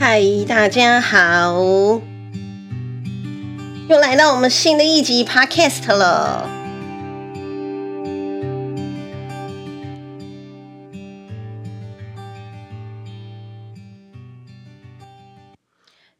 嗨，大家好，又来到我们新的一集 Podcast 了。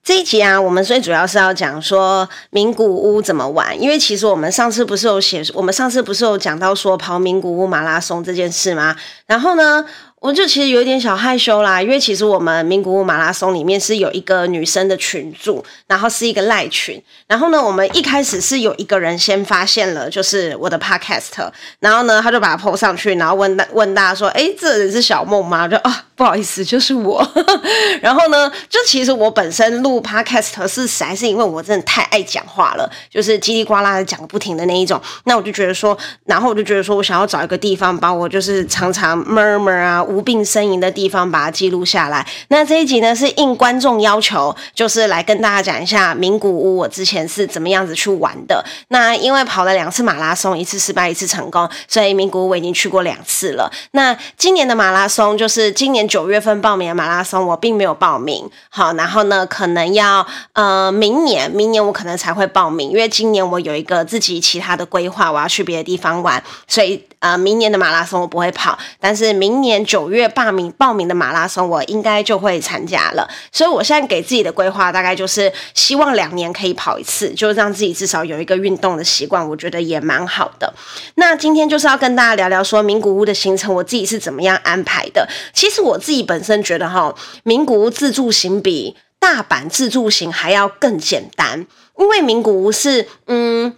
这一集啊，我们最主要是要讲说名古屋怎么玩，因为其实我们上次不是有写，我们上次不是有讲到说跑名古屋马拉松这件事吗？然后呢，我就其实有点小害羞啦，因为其实我们名古屋马拉松里面是有一个女生的群组，然后是一个赖群，然后呢，我们一开始是有一个人先发现了，就是我的 podcast，然后呢，他就把它 po 上去，然后问大问大家说，哎，这人是小梦吗？就啊。不好意思，就是我。然后呢，就其实我本身录 podcast 是实在是因为我真的太爱讲话了，就是叽里呱啦的讲个不停的那一种。那我就觉得说，然后我就觉得说我想要找一个地方，把我就是常常 murmur 啊无病呻吟的地方把它记录下来。那这一集呢是应观众要求，就是来跟大家讲一下名古屋我之前是怎么样子去玩的。那因为跑了两次马拉松，一次失败，一次成功，所以名古屋我已经去过两次了。那今年的马拉松就是今年。九月份报名的马拉松，我并没有报名。好，然后呢，可能要呃明年，明年我可能才会报名，因为今年我有一个自己其他的规划，我要去别的地方玩，所以呃明年的马拉松我不会跑。但是明年九月报名报名的马拉松，我应该就会参加了。所以我现在给自己的规划大概就是希望两年可以跑一次，就让自己至少有一个运动的习惯，我觉得也蛮好的。那今天就是要跟大家聊聊说名古屋的行程，我自己是怎么样安排的。其实我自己本身觉得哈，名古屋自助行比大阪自助行还要更简单，因为名古屋是嗯。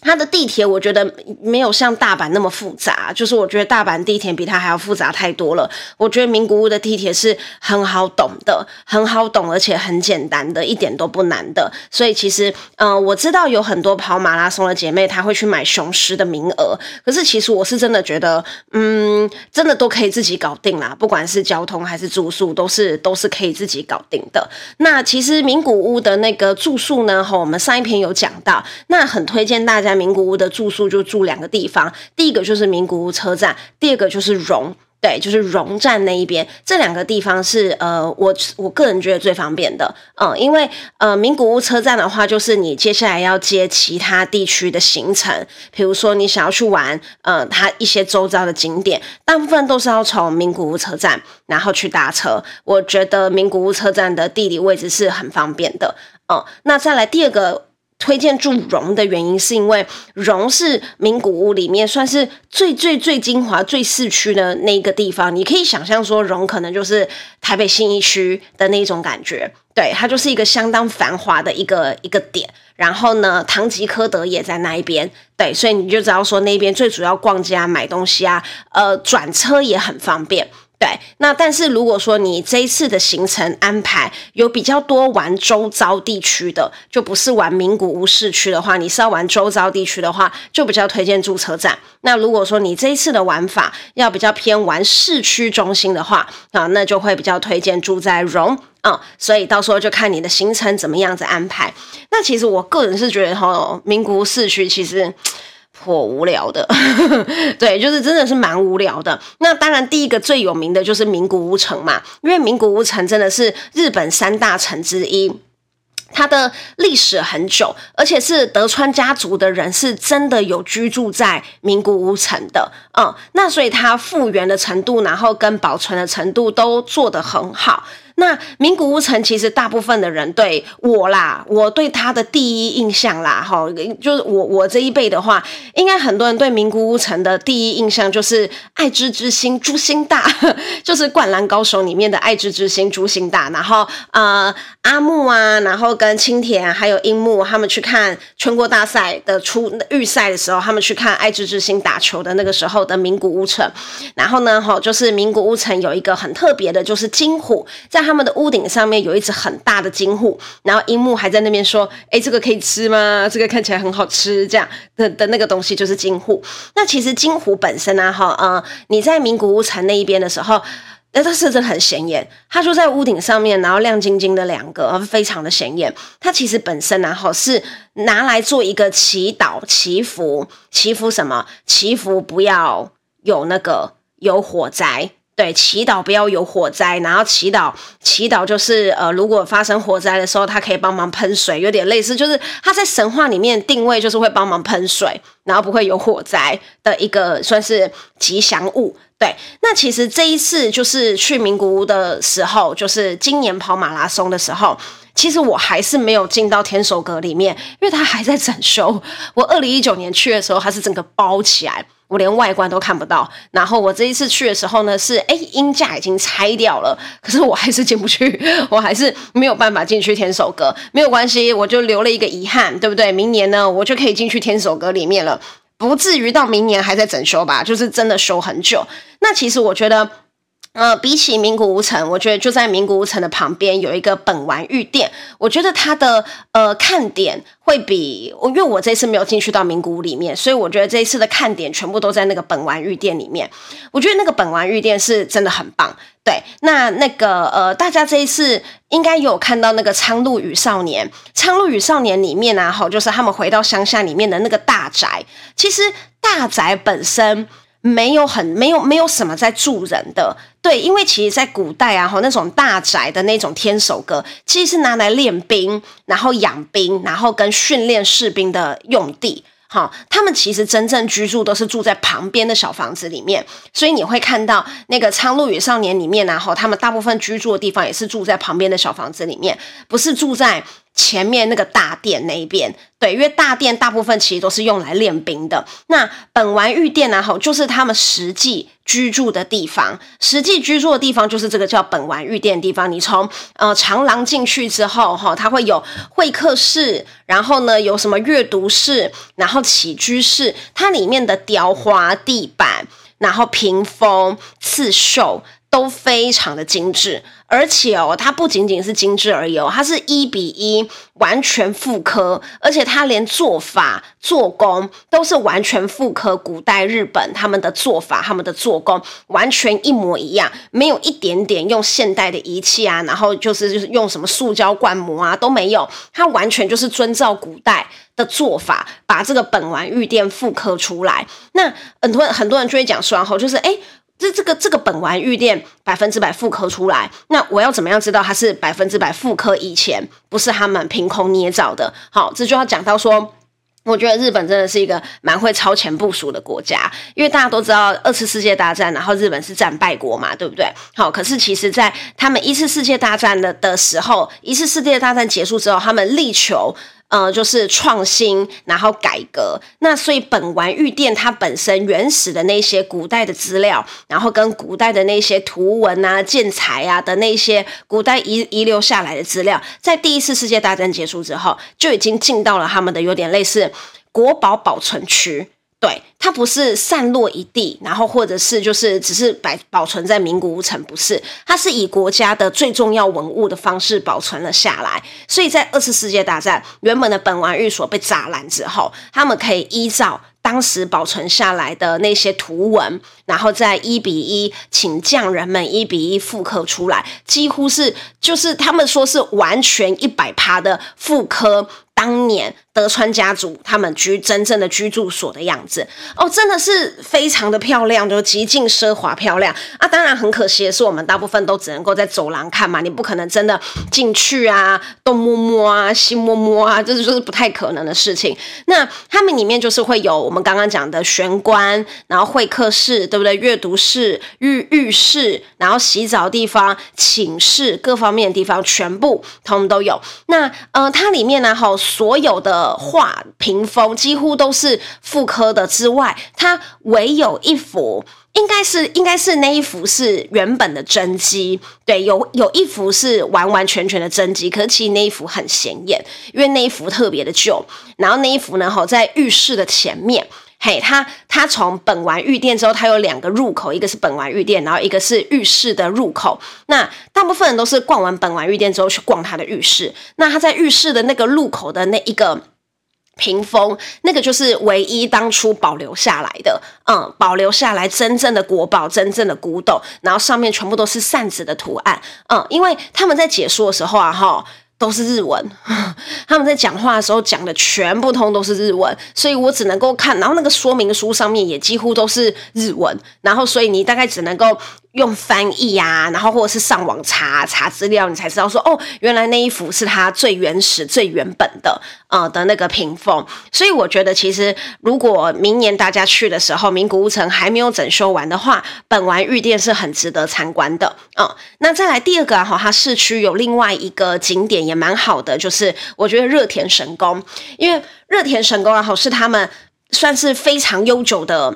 它的地铁我觉得没有像大阪那么复杂，就是我觉得大阪地铁比它还要复杂太多了。我觉得名古屋的地铁是很好懂的，很好懂，而且很简单的，一点都不难的。所以其实，嗯、呃，我知道有很多跑马拉松的姐妹，她会去买雄狮的名额。可是其实我是真的觉得，嗯，真的都可以自己搞定啦，不管是交通还是住宿，都是都是可以自己搞定的。那其实名古屋的那个住宿呢，哈，我们上一篇有讲到，那很推荐大家。在名古屋的住宿就住两个地方，第一个就是名古屋车站，第二个就是荣，对，就是荣站那一边。这两个地方是呃，我我个人觉得最方便的，嗯，因为呃，名古屋车站的话，就是你接下来要接其他地区的行程，比如说你想要去玩，呃，它一些周遭的景点，大部分都是要从名古屋车站然后去搭车。我觉得名古屋车站的地理位置是很方便的，嗯，那再来第二个。推荐住荣的原因是因为荣是名古屋里面算是最最最精华、最市区的那个地方。你可以想象说，荣可能就是台北信义区的那种感觉，对，它就是一个相当繁华的一个一个点。然后呢，唐吉诃德也在那一边，对，所以你就知道说那边最主要逛街啊、买东西啊，呃，转车也很方便。对，那但是如果说你这一次的行程安排有比较多玩周遭地区的，就不是玩名古屋市区的话，你是要玩周遭地区的话，就比较推荐住车站。那如果说你这一次的玩法要比较偏玩市区中心的话，啊，那就会比较推荐住在荣、嗯。所以到时候就看你的行程怎么样子安排。那其实我个人是觉得哈，名古屋市区其实。颇无聊的，对，就是真的是蛮无聊的。那当然，第一个最有名的就是名古屋城嘛，因为名古屋城真的是日本三大城之一，它的历史很久，而且是德川家族的人是真的有居住在名古屋城的，嗯，那所以它复原的程度，然后跟保存的程度都做得很好。那名古屋城其实大部分的人对我啦，我对他的第一印象啦，哈，就是我我这一辈的话，应该很多人对名古屋城的第一印象就是爱知之心猪心大，就是灌篮高手里面的爱知之心猪心大，然后呃阿木啊，然后跟青田还有樱木他们去看全国大赛的初预赛的时候，他们去看爱知之心打球的那个时候的名古屋城，然后呢，哈，就是名古屋城有一个很特别的，就是金虎在。他们的屋顶上面有一只很大的金虎，然后樱木还在那边说：“哎，这个可以吃吗？这个看起来很好吃。”这样的的那个东西就是金虎。那其实金虎本身呢，哈，呃，你在名古屋城那一边的时候，那它是真的很显眼。它就在屋顶上面，然后亮晶晶的两个，非常的显眼。它其实本身呢，哈，是拿来做一个祈祷、祈福、祈福什么？祈福不要有那个有火灾。对，祈祷不要有火灾，然后祈祷祈祷就是呃，如果发生火灾的时候，他可以帮忙喷水，有点类似，就是他在神话里面定位就是会帮忙喷水，然后不会有火灾的一个算是吉祥物。对，那其实这一次就是去名古屋的时候，就是今年跑马拉松的时候，其实我还是没有进到天守阁里面，因为它还在整修。我二零一九年去的时候，它是整个包起来。我连外观都看不到，然后我这一次去的时候呢，是诶，音架已经拆掉了，可是我还是进不去，我还是没有办法进去天守阁。没有关系，我就留了一个遗憾，对不对？明年呢，我就可以进去天守阁里面了，不至于到明年还在整修吧？就是真的修很久。那其实我觉得。呃，比起名古屋城，我觉得就在名古屋城的旁边有一个本丸御殿，我觉得它的呃看点会比，因为我这次没有进去到名古屋里面，所以我觉得这一次的看点全部都在那个本丸御殿里面。我觉得那个本丸御殿是真的很棒。对，那那个呃，大家这一次应该有看到那个《苍鹭与少年》，《苍鹭与少年》里面啊，哈，就是他们回到乡下里面的那个大宅，其实大宅本身。没有很没有没有什么在住人的，对，因为其实，在古代啊，哈，那种大宅的那种天守阁，其实是拿来练兵，然后养兵，然后跟训练士兵的用地，哈，他们其实真正居住都是住在旁边的小房子里面，所以你会看到那个《苍鹭与少年》里面，然后他们大部分居住的地方也是住在旁边的小房子里面，不是住在。前面那个大殿那一边，对，因为大殿大部分其实都是用来练兵的。那本丸御殿呢，吼，就是他们实际居住的地方。实际居住的地方就是这个叫本丸御殿的地方。你从呃长廊进去之后，哈，它会有会客室，然后呢有什么阅读室，然后起居室，它里面的雕花、地板，然后屏风、刺绣。都非常的精致，而且哦，它不仅仅是精致而已哦，它是一比一完全复刻，而且它连做法、做工都是完全复刻古代日本他们的做法、他们的做工完全一模一样，没有一点点用现代的仪器啊，然后就是就是用什么塑胶灌模啊都没有，它完全就是遵照古代的做法，把这个本丸御殿复刻出来。那很多很多人就会讲说，然后就是哎。这这个这个本丸御殿百分之百复刻出来，那我要怎么样知道它是百分之百复刻？以前不是他们凭空捏造的。好，这就要讲到说，我觉得日本真的是一个蛮会超前部署的国家，因为大家都知道二次世界大战，然后日本是战败国嘛，对不对？好，可是其实在他们一次世界大战的的时候，一次世界大战结束之后，他们力求。呃，就是创新，然后改革。那所以本丸御殿它本身原始的那些古代的资料，然后跟古代的那些图文啊、建材啊的那些古代遗遗留下来的资料，在第一次世界大战结束之后，就已经进到了他们的有点类似国宝保存区。对，它不是散落一地，然后或者是就是只是摆保存在名古屋城，不是，它是以国家的最重要文物的方式保存了下来。所以在二次世界大战原本的本丸御所被炸烂之后，他们可以依照当时保存下来的那些图文，然后再一比一请匠人们一比一复刻出来，几乎是就是他们说是完全一百趴的复刻。当年德川家族他们居真正的居住所的样子哦，真的是非常的漂亮，就极尽奢华漂亮啊！当然很可惜的是，我们大部分都只能够在走廊看嘛，你不可能真的进去啊，东摸摸啊，西摸摸啊，这就是不太可能的事情。那他们里面就是会有我们刚刚讲的玄关，然后会客室，对不对？阅读室、浴浴室，然后洗澡地方、寝室各方面的地方，全部通通都有。那呃，它里面呢，好。所有的画屏风几乎都是复刻的之外，它唯有一幅，应该是应该是那一幅是原本的真迹。对，有有一幅是完完全全的真迹，可是其实那一幅很显眼，因为那一幅特别的旧。然后那一幅呢，好，在浴室的前面，嘿，它它从本丸御殿之后，它有两个入口，一个是本丸御殿，然后一个是浴室的入口。那大部分人都是逛完本丸御殿之后去逛他的浴室。那他在浴室的那个入口的那一个屏风，那个就是唯一当初保留下来的，嗯，保留下来真正的国宝，真正的古董，然后上面全部都是扇子的图案，嗯，因为他们在解说的时候啊，哈。都是日文，他们在讲话的时候讲的全部通都是日文，所以我只能够看，然后那个说明书上面也几乎都是日文，然后所以你大概只能够用翻译啊，然后或者是上网查查资料，你才知道说哦，原来那一幅是他最原始、最原本的呃的那个屏风。所以我觉得其实如果明年大家去的时候，名古屋城还没有整修完的话，本丸御殿是很值得参观的。嗯，那再来第二个哈、啊，它市区有另外一个景点。也蛮好的，就是我觉得热田神宫，因为热田神宫然后是他们算是非常悠久的、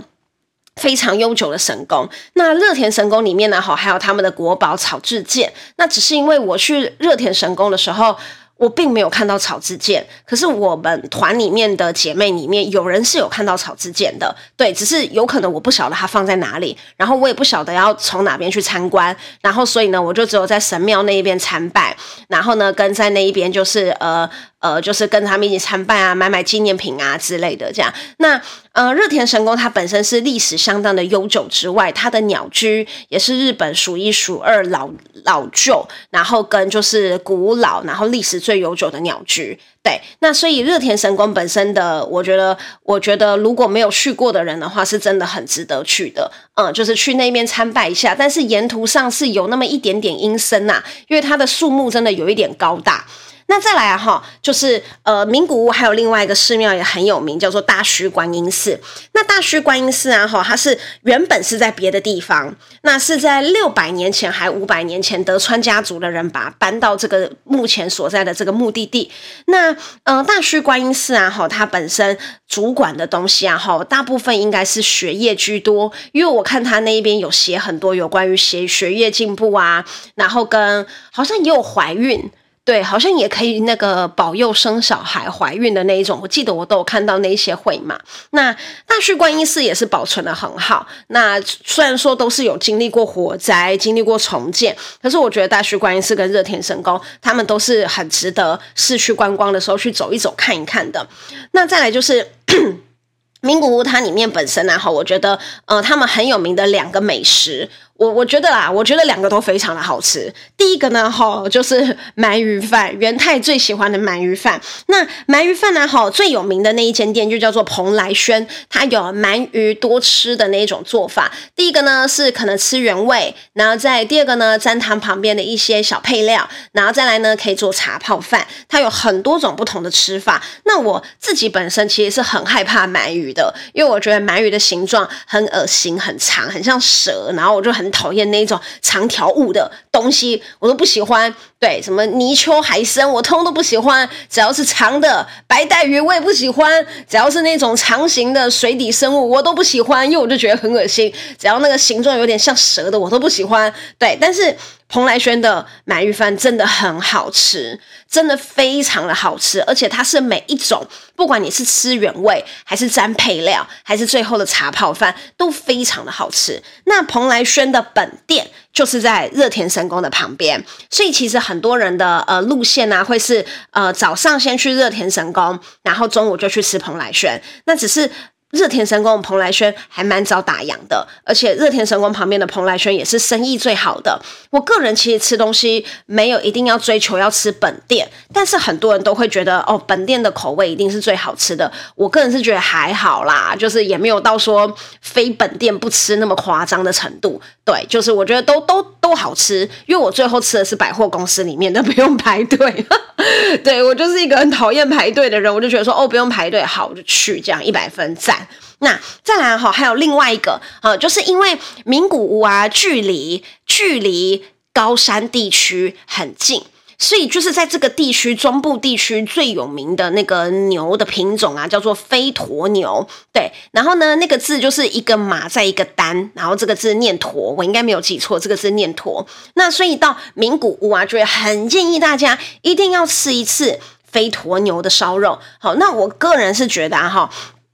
非常悠久的神宫。那热田神宫里面呢，好还有他们的国宝草制剑。那只是因为我去热田神宫的时候。我并没有看到草之剑，可是我们团里面的姐妹里面有人是有看到草之剑的，对，只是有可能我不晓得它放在哪里，然后我也不晓得要从哪边去参观，然后所以呢，我就只有在神庙那一边参拜，然后呢，跟在那一边就是呃。呃，就是跟他们一起参拜啊，买买纪念品啊之类的，这样。那呃，热田神宫它本身是历史相当的悠久之外，它的鸟居也是日本数一数二老老旧，然后跟就是古老，然后历史最悠久的鸟居。对，那所以热田神宫本身的，我觉得，我觉得如果没有去过的人的话，是真的很值得去的。嗯，就是去那边参拜一下，但是沿途上是有那么一点点阴森呐，因为它的树木真的有一点高大。那再来哈，就是呃，名古屋还有另外一个寺庙也很有名，叫做大须观音寺。那大须观音寺啊哈，它是原本是在别的地方，那是在六百年前还五百年前，德川家族的人把它搬到这个目前所在的这个目的地。那呃，大须观音寺啊哈，它本身主管的东西啊哈，大部分应该是学业居多，因为我看他那一边有写很多有关于学学业进步啊，然后跟好像也有怀孕。对，好像也可以那个保佑生小孩、怀孕的那一种，我记得我都有看到那些会嘛。那大须观音寺也是保存得很好。那虽然说都是有经历过火灾、经历过重建，可是我觉得大须观音寺跟热田神宫，他们都是很值得市区观光的时候去走一走、看一看的。那再来就是 名古屋，它里面本身呢，哈，我觉得呃，他们很有名的两个美食。我我觉得啦，我觉得两个都非常的好吃。第一个呢，哈，就是鳗鱼饭，元太最喜欢的鳗鱼饭。那鳗鱼饭呢，哈，最有名的那一间店就叫做蓬莱轩，它有鳗鱼多吃的那一种做法。第一个呢是可能吃原味，然后再第二个呢沾汤旁边的一些小配料，然后再来呢可以做茶泡饭。它有很多种不同的吃法。那我自己本身其实是很害怕鳗鱼的，因为我觉得鳗鱼的形状很恶心、很长，很像蛇，然后我就很。讨厌那种长条物的东西，我都不喜欢。对，什么泥鳅、海参，我通通都不喜欢。只要是长的白带鱼，我也不喜欢。只要是那种长形的水底生物，我都不喜欢，因为我就觉得很恶心。只要那个形状有点像蛇的，我都不喜欢。对，但是蓬莱轩的鳗鱼饭真的很好吃，真的非常的好吃，而且它是每一种，不管你是吃原味，还是沾配料，还是最后的茶泡饭，都非常的好吃。那蓬莱轩的本店就是在热田神宫的旁边，所以其实很多人的呃路线呢、会是呃早上先去热田神宫，然后中午就去吃蓬莱轩。那只是。热田神宫蓬莱轩还蛮早打烊的，而且热田神宫旁边的蓬莱轩也是生意最好的。我个人其实吃东西没有一定要追求要吃本店，但是很多人都会觉得哦，本店的口味一定是最好吃的。我个人是觉得还好啦，就是也没有到说非本店不吃那么夸张的程度。对，就是我觉得都都都好吃，因为我最后吃的是百货公司里面的，不用排队。对，我就是一个很讨厌排队的人，我就觉得说哦，不用排队，好，我就去这样一百分赞。那再来哈，还有另外一个，呃，就是因为名古屋啊，距离距离高山地区很近，所以就是在这个地区中部地区最有名的那个牛的品种啊，叫做飞驼牛。对，然后呢，那个字就是一个马在一个单，然后这个字念驼，我应该没有记错，这个字念驼。那所以到名古屋啊，就会很建议大家一定要吃一次飞驼牛的烧肉。好，那我个人是觉得啊，哈。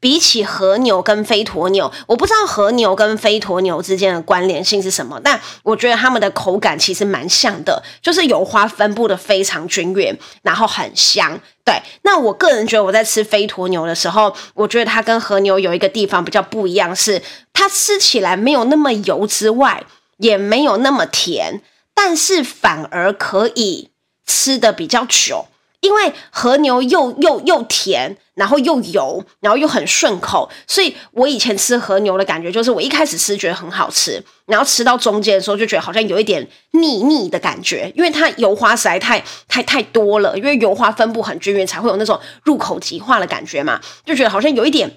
比起和牛跟飞驒牛，我不知道和牛跟飞驒牛之间的关联性是什么，但我觉得它们的口感其实蛮像的，就是油花分布的非常均匀，然后很香。对，那我个人觉得我在吃飞驒牛的时候，我觉得它跟和牛有一个地方比较不一样，是它吃起来没有那么油之外，也没有那么甜，但是反而可以吃的比较久。因为和牛又又又甜，然后又油，然后又很顺口，所以我以前吃和牛的感觉就是，我一开始吃觉得很好吃，然后吃到中间的时候就觉得好像有一点腻腻的感觉，因为它油花实在太太太多了，因为油花分布很均匀，才会有那种入口即化的感觉嘛，就觉得好像有一点。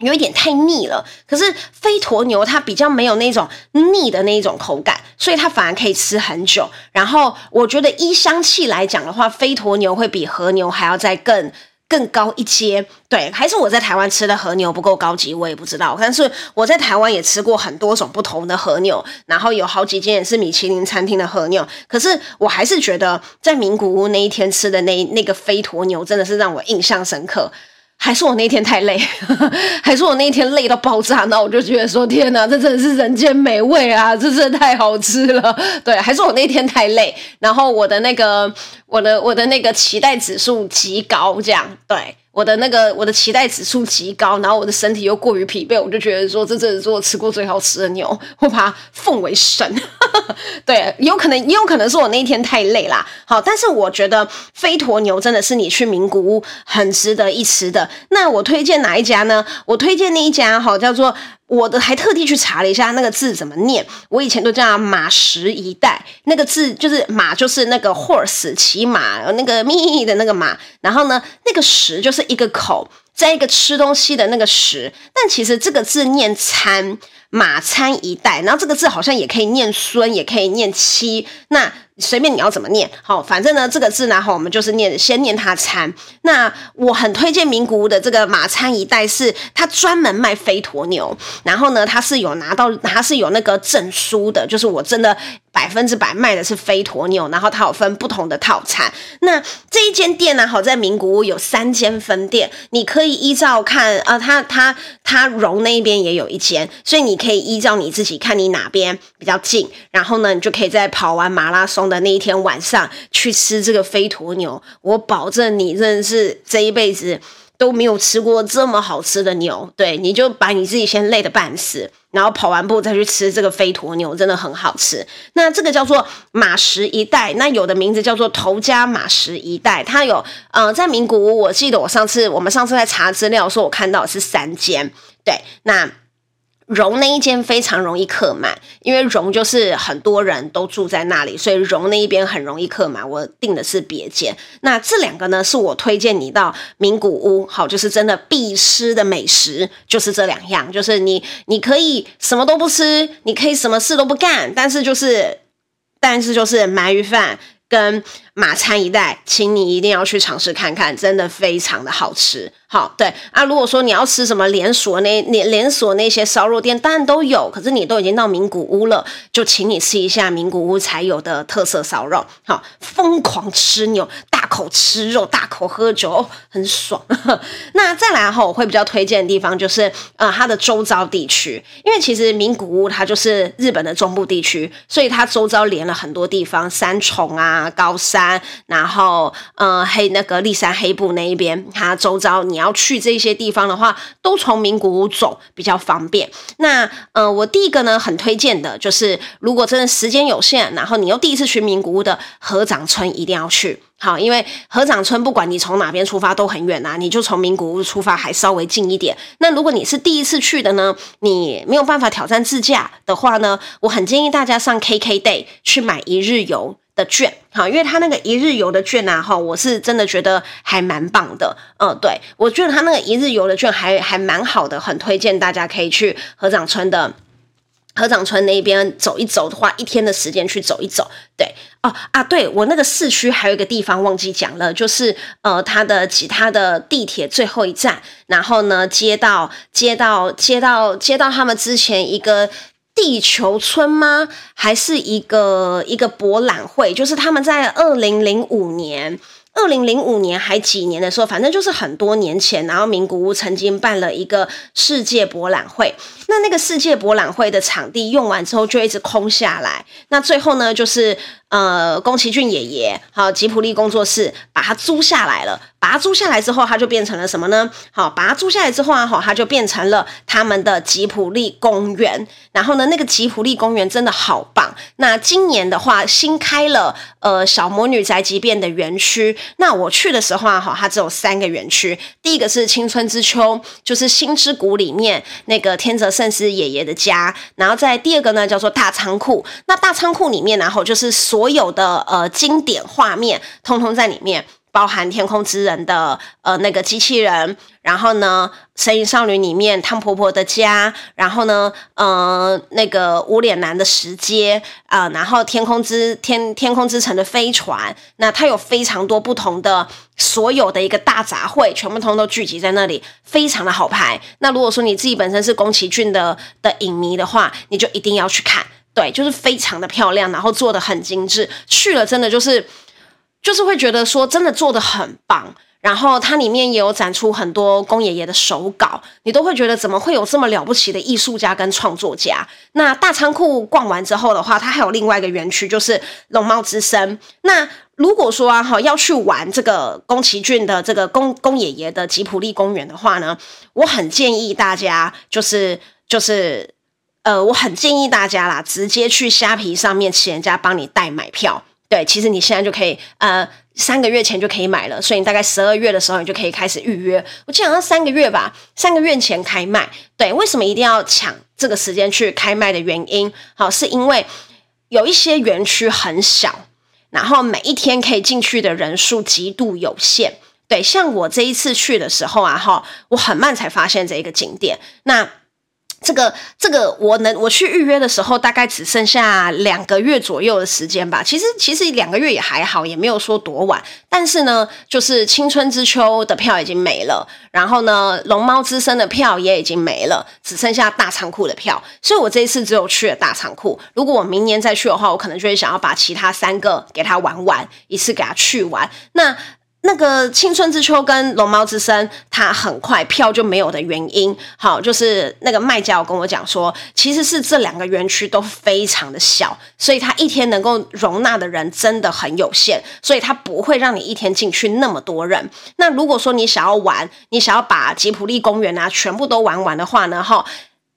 有一点太腻了，可是飞驒牛它比较没有那种腻的那一种口感，所以它反而可以吃很久。然后我觉得依香气来讲的话，飞驒牛会比和牛还要再更更高一些。对，还是我在台湾吃的和牛不够高级，我也不知道。但是我在台湾也吃过很多种不同的和牛，然后有好几间也是米其林餐厅的和牛。可是我还是觉得在名古屋那一天吃的那那个飞驼牛真的是让我印象深刻。还是我那天太累，还是我那天累到爆炸，那我就觉得说天哪，这真的是人间美味啊，这真的太好吃了。对，还是我那天太累，然后我的那个我的我的那个期待指数极高，这样对。我的那个我的期待指数极高，然后我的身体又过于疲惫，我就觉得说，这真的是我吃过最好吃的牛，我把它奉为神。对，有可能也有可能是我那一天太累啦。好，但是我觉得飞驼牛真的是你去名古屋很值得一吃的。那我推荐哪一家呢？我推荐那一家哈，叫做。我的还特地去查了一下那个字怎么念，我以前都叫马食一代，那个字就是马，就是那个 horse 骑马那个咪的那个马，然后呢，那个食就是一个口，在一个吃东西的那个食，但其实这个字念餐，马餐一代，然后这个字好像也可以念孙，也可以念妻，那。随便你要怎么念，好，反正呢，这个字呢，哈，我们就是念，先念它餐。那我很推荐名古屋的这个马餐一代，是它专门卖飞驼牛，然后呢，它是有拿到，它是有那个证书的，就是我真的。百分之百卖的是飞驼牛，然后它有分不同的套餐。那这一间店呢，好在名古屋有三间分店，你可以依照看，呃，它它它荣那边也有一间，所以你可以依照你自己看你哪边比较近，然后呢，你就可以在跑完马拉松的那一天晚上去吃这个飞驼牛。我保证你真的是这一辈子都没有吃过这么好吃的牛，对，你就把你自己先累得半死。然后跑完步再去吃这个飞驼牛，真的很好吃。那这个叫做马食一代，那有的名字叫做头家马食一代。它有呃，在名古屋，我记得我上次我们上次在查资料说，我看到是三间。对，那。荣那一间非常容易客满，因为荣就是很多人都住在那里，所以荣那一边很容易客满。我订的是别间，那这两个呢是我推荐你到名古屋，好，就是真的必吃的美食，就是这两样，就是你你可以什么都不吃，你可以什么事都不干，但是就是但是就是鳗鱼饭跟马餐一代，请你一定要去尝试看看，真的非常的好吃。好，对啊，如果说你要吃什么连锁那连连锁那些烧肉店，当然都有。可是你都已经到名古屋了，就请你吃一下名古屋才有的特色烧肉。好，疯狂吃牛，大口吃肉，大口喝酒，很爽。那再来哈，我会比较推荐的地方就是呃它的周遭地区，因为其实名古屋它就是日本的中部地区，所以它周遭连了很多地方，三重啊、高山，然后呃黑那个立山黑部那一边，它周遭你。要去这些地方的话，都从名古屋走比较方便。那呃，我第一个呢，很推荐的就是，如果真的时间有限，然后你又第一次去名古屋的合掌村，一定要去。好，因为合掌村不管你从哪边出发都很远啊，你就从名古屋出发还稍微近一点。那如果你是第一次去的呢，你没有办法挑战自驾的话呢，我很建议大家上 KKday 去买一日游的券，好，因为他那个一日游的券啊，哈，我是真的觉得还蛮棒的，嗯，对，我觉得他那个一日游的券还还蛮好的，很推荐大家可以去合掌村的合掌村那边走一走，花一天的时间去走一走，对，哦啊，对我那个市区还有一个地方忘记讲了，就是呃，他的其他的地铁最后一站，然后呢，接到接到接到接到他们之前一个。地球村吗？还是一个一个博览会？就是他们在二零零五年、二零零五年还几年的时候，反正就是很多年前，然后名古屋曾经办了一个世界博览会。那那个世界博览会的场地用完之后就一直空下来，那最后呢就是呃宫崎骏爷爷好吉卜力工作室把它租下来了。把它租下来之后，它就变成了什么呢？好，把它租下来之后啊，好，它就变成了他们的吉普力公园。然后呢，那个吉普力公园真的好棒。那今年的话，新开了呃小魔女宅急便的园区。那我去的时候啊，好，它只有三个园区。第一个是青春之丘，就是星之谷里面那个天泽圣司爷爷的家。然后在第二个呢，叫做大仓库。那大仓库里面，然后就是所有的呃经典画面，通通在里面。包含天空之人的呃那个机器人，然后呢，神隐少女里面汤婆婆的家，然后呢，呃那个无脸男的石阶啊、然后天空之天天空之城的飞船，那它有非常多不同的所有的一个大杂烩，全部通通都聚集在那里，非常的好拍。那如果说你自己本身是宫崎骏的的影迷的话，你就一定要去看，对，就是非常的漂亮，然后做的很精致，去了真的就是。就是会觉得说真的做的很棒，然后它里面也有展出很多宫爷爷的手稿，你都会觉得怎么会有这么了不起的艺术家跟创作家？那大仓库逛完之后的话，它还有另外一个园区，就是龙猫之森。那如果说哈要去玩这个宫崎骏的这个宫宫爷爷的吉普力公园的话呢，我很建议大家就是就是呃，我很建议大家啦，直接去虾皮上面请人家帮你代买票。对，其实你现在就可以，呃，三个月前就可以买了，所以你大概十二月的时候，你就可以开始预约。我记得好像三个月吧，三个月前开卖。对，为什么一定要抢这个时间去开卖的原因？好，是因为有一些园区很小，然后每一天可以进去的人数极度有限。对，像我这一次去的时候啊，哈，我很慢才发现这一个景点。那这个这个我能我去预约的时候，大概只剩下两个月左右的时间吧。其实其实两个月也还好，也没有说多晚。但是呢，就是青春之丘的票已经没了，然后呢，龙猫之森的票也已经没了，只剩下大仓库的票。所以我这一次只有去了大仓库。如果我明年再去的话，我可能就会想要把其他三个给他玩完，一次给他去完。那。那个青春之丘跟龙猫之森，它很快票就没有的原因，好，就是那个卖家有跟我讲说，其实是这两个园区都非常的小，所以它一天能够容纳的人真的很有限，所以它不会让你一天进去那么多人。那如果说你想要玩，你想要把吉普力公园啊全部都玩完的话呢，哈，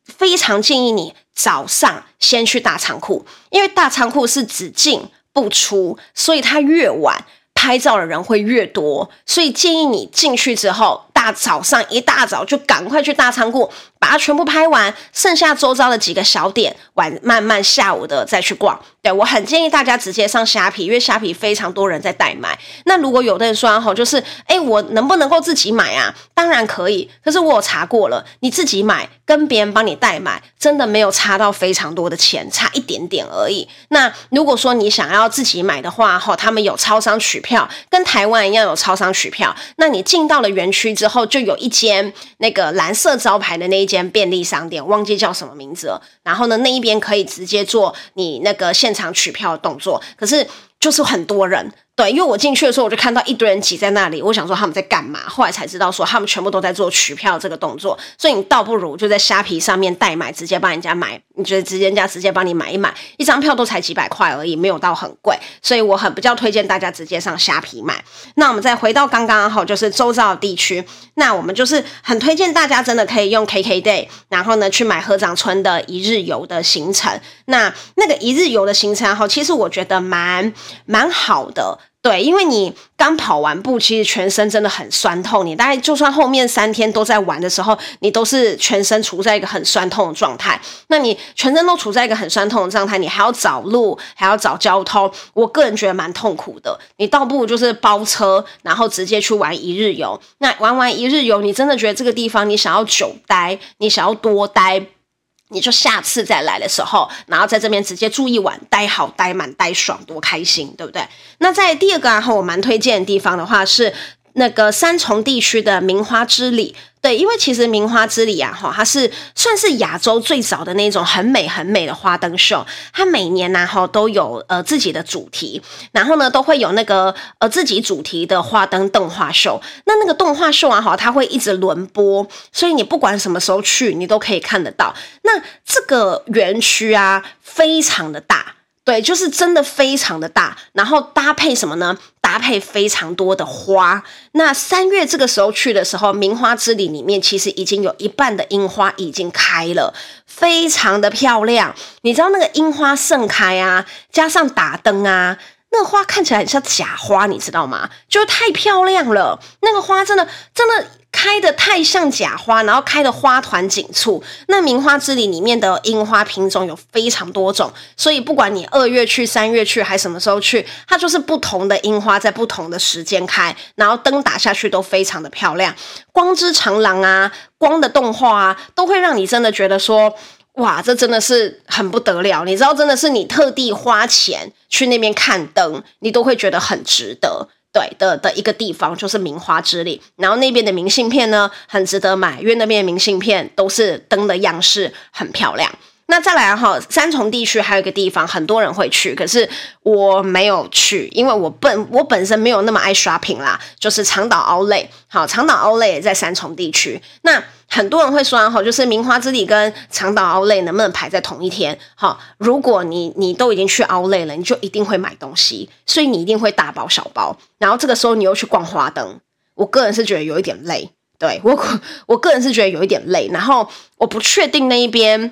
非常建议你早上先去大仓库，因为大仓库是只进不出，所以它越晚。拍照的人会越多，所以建议你进去之后，大早上一大早就赶快去大仓库，把它全部拍完，剩下周遭的几个小点，晚慢慢下午的再去逛。对，我很建议大家直接上虾皮，因为虾皮非常多人在代买。那如果有的人说吼，就是哎，我能不能够自己买啊？当然可以，可是我有查过了，你自己买跟别人帮你代买，真的没有差到非常多的钱，差一点点而已。那如果说你想要自己买的话，吼，他们有超商取票，跟台湾一样有超商取票。那你进到了园区之后，就有一间那个蓝色招牌的那一间便利商店，忘记叫什么名字了。然后呢，那一边可以直接做你那个现正常取票的动作，可是就是很多人。对，因为我进去的时候，我就看到一堆人挤在那里，我想说他们在干嘛？后来才知道说他们全部都在做取票这个动作，所以你倒不如就在虾皮上面代买，直接帮人家买，你觉得直接人家直接帮你买一买，一张票都才几百块而已，没有到很贵，所以我很比较推荐大家直接上虾皮买。那我们再回到刚刚好，就是周遭的地区，那我们就是很推荐大家真的可以用 KKday，然后呢去买合掌村的一日游的行程。那那个一日游的行程哈，其实我觉得蛮蛮好的。对，因为你刚跑完步，其实全身真的很酸痛。你大概就算后面三天都在玩的时候，你都是全身处在一个很酸痛的状态。那你全身都处在一个很酸痛的状态，你还要找路，还要找交通，我个人觉得蛮痛苦的。你倒不如就是包车，然后直接去玩一日游。那玩完一日游，你真的觉得这个地方你想要久待，你想要多待。你就下次再来的时候，然后在这边直接住一晚，待好、待满、待爽，多开心，对不对？那在第二个啊，我蛮推荐的地方的话是，那个三重地区的名花之里，因为其实名花之里啊，哈，它是算是亚洲最早的那种很美很美的花灯秀，它每年呢，哈，都有呃自己的主题，然后呢，都会有那个呃自己主题的花灯动画秀，那那个动画秀啊，哈，它会一直轮播，所以你不管什么时候去，你都可以看得到。那这个园区啊，非常的大。对，就是真的非常的大，然后搭配什么呢？搭配非常多的花。那三月这个时候去的时候，名花之里里面其实已经有一半的樱花已经开了，非常的漂亮。你知道那个樱花盛开啊，加上打灯啊，那个花看起来很像假花，你知道吗？就太漂亮了，那个花真的真的。开得太像假花，然后开的花团锦簇。那名花之里里面的樱花品种有非常多种，所以不管你二月去、三月去，还什么时候去，它就是不同的樱花在不同的时间开，然后灯打下去都非常的漂亮。光之长廊啊，光的动画啊，都会让你真的觉得说，哇，这真的是很不得了。你知道，真的是你特地花钱去那边看灯，你都会觉得很值得。对的的一个地方就是名花之里，然后那边的明信片呢，很值得买，因为那边的明信片都是灯的样式，很漂亮。那再来哈，三重地区还有一个地方很多人会去，可是我没有去，因为我本我本身没有那么爱 shopping 啦，就是长岛 o u l。好，长岛 Outlet 也在三重地区。那很多人会说哈，就是明花之地跟长岛 o u l 能不能排在同一天？好，如果你你都已经去 o u l 了，你就一定会买东西，所以你一定会大包小包。然后这个时候你又去逛花灯，我个人是觉得有一点累。对，我我个人是觉得有一点累。然后我不确定那一边。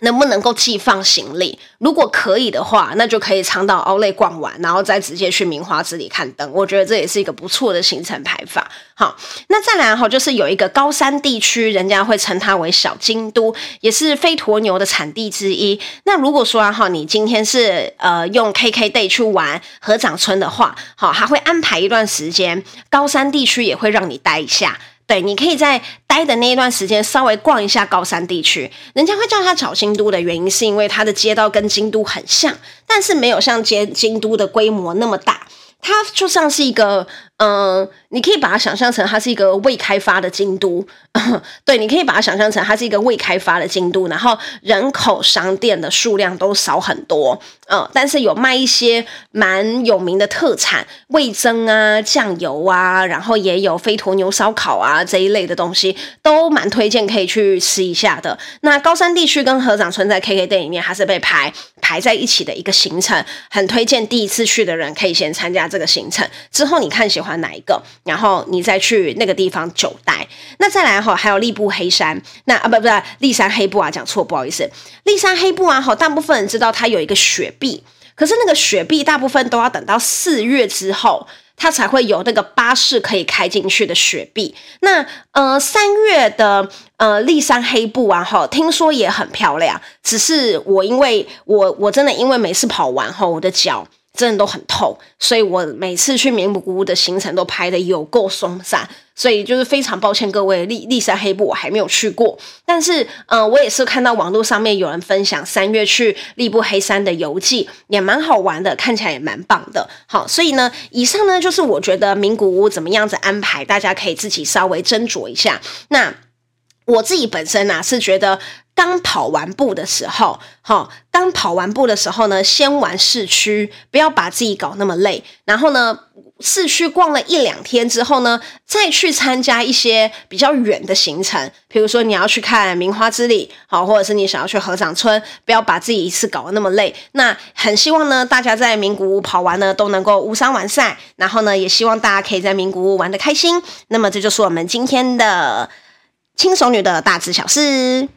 能不能够寄放行李？如果可以的话，那就可以长岛 Outlet 逛完，然后再直接去明花之里看灯。我觉得这也是一个不错的行程排法。好，那再来哈，就是有一个高山地区，人家会称它为小京都，也是飞驼牛的产地之一。那如果说哈，你今天是呃用 KKday 去玩合掌村的话，好，还会安排一段时间，高山地区也会让你待一下。对，你可以在待的那一段时间稍微逛一下高山地区。人家会叫它小京都的原因，是因为它的街道跟京都很像，但是没有像街京都的规模那么大。它就像是一个，嗯、你可以把它想象成它是一个未开发的京都，对，你可以把它想象成它是一个未开发的京都，然后人口、商店的数量都少很多，嗯，但是有卖一些蛮有名的特产，味噌啊、酱油啊，然后也有飞驒牛烧烤啊这一类的东西，都蛮推荐可以去吃一下的。那高山地区跟合掌村在 KKday 里面还是被排排在一起的一个行程，很推荐第一次去的人可以先参加这个行程，之后你看喜欢哪一个。然后你再去那个地方久待，那再来哈，还有利布黑山，那啊不不是利山黑布啊，讲错不好意思，利山黑布啊，好，大部分人知道它有一个雪碧，可是那个雪碧大部分都要等到四月之后，它才会有那个巴士可以开进去的雪碧。那呃三月的呃立山黑布啊，哈，听说也很漂亮，只是我因为我我真的因为每次跑完哈，我的脚。真的都很痛，所以我每次去名古屋的行程都排得有够松散，所以就是非常抱歉各位，立立山黑部我还没有去过，但是嗯、我也是看到网络上面有人分享三月去立部黑山的游记，也蛮好玩的，看起来也蛮棒的。好，所以呢，以上呢就是我觉得名古屋怎么样子安排，大家可以自己稍微斟酌一下。那我自己本身呢、啊、是觉得。刚跑完步的时候，哈，刚跑完步的时候呢，先玩市区，不要把自己搞那么累。然后呢，市区逛了一两天之后呢，再去参加一些比较远的行程，比如说你要去看名花之里，好，或者是你想要去合掌村，不要把自己一次搞得那么累。那很希望呢，大家在名古屋跑完呢，都能够无伤完赛。然后呢，也希望大家可以在名古屋玩得开心。那么这就是我们今天的轻熟女的大知小事。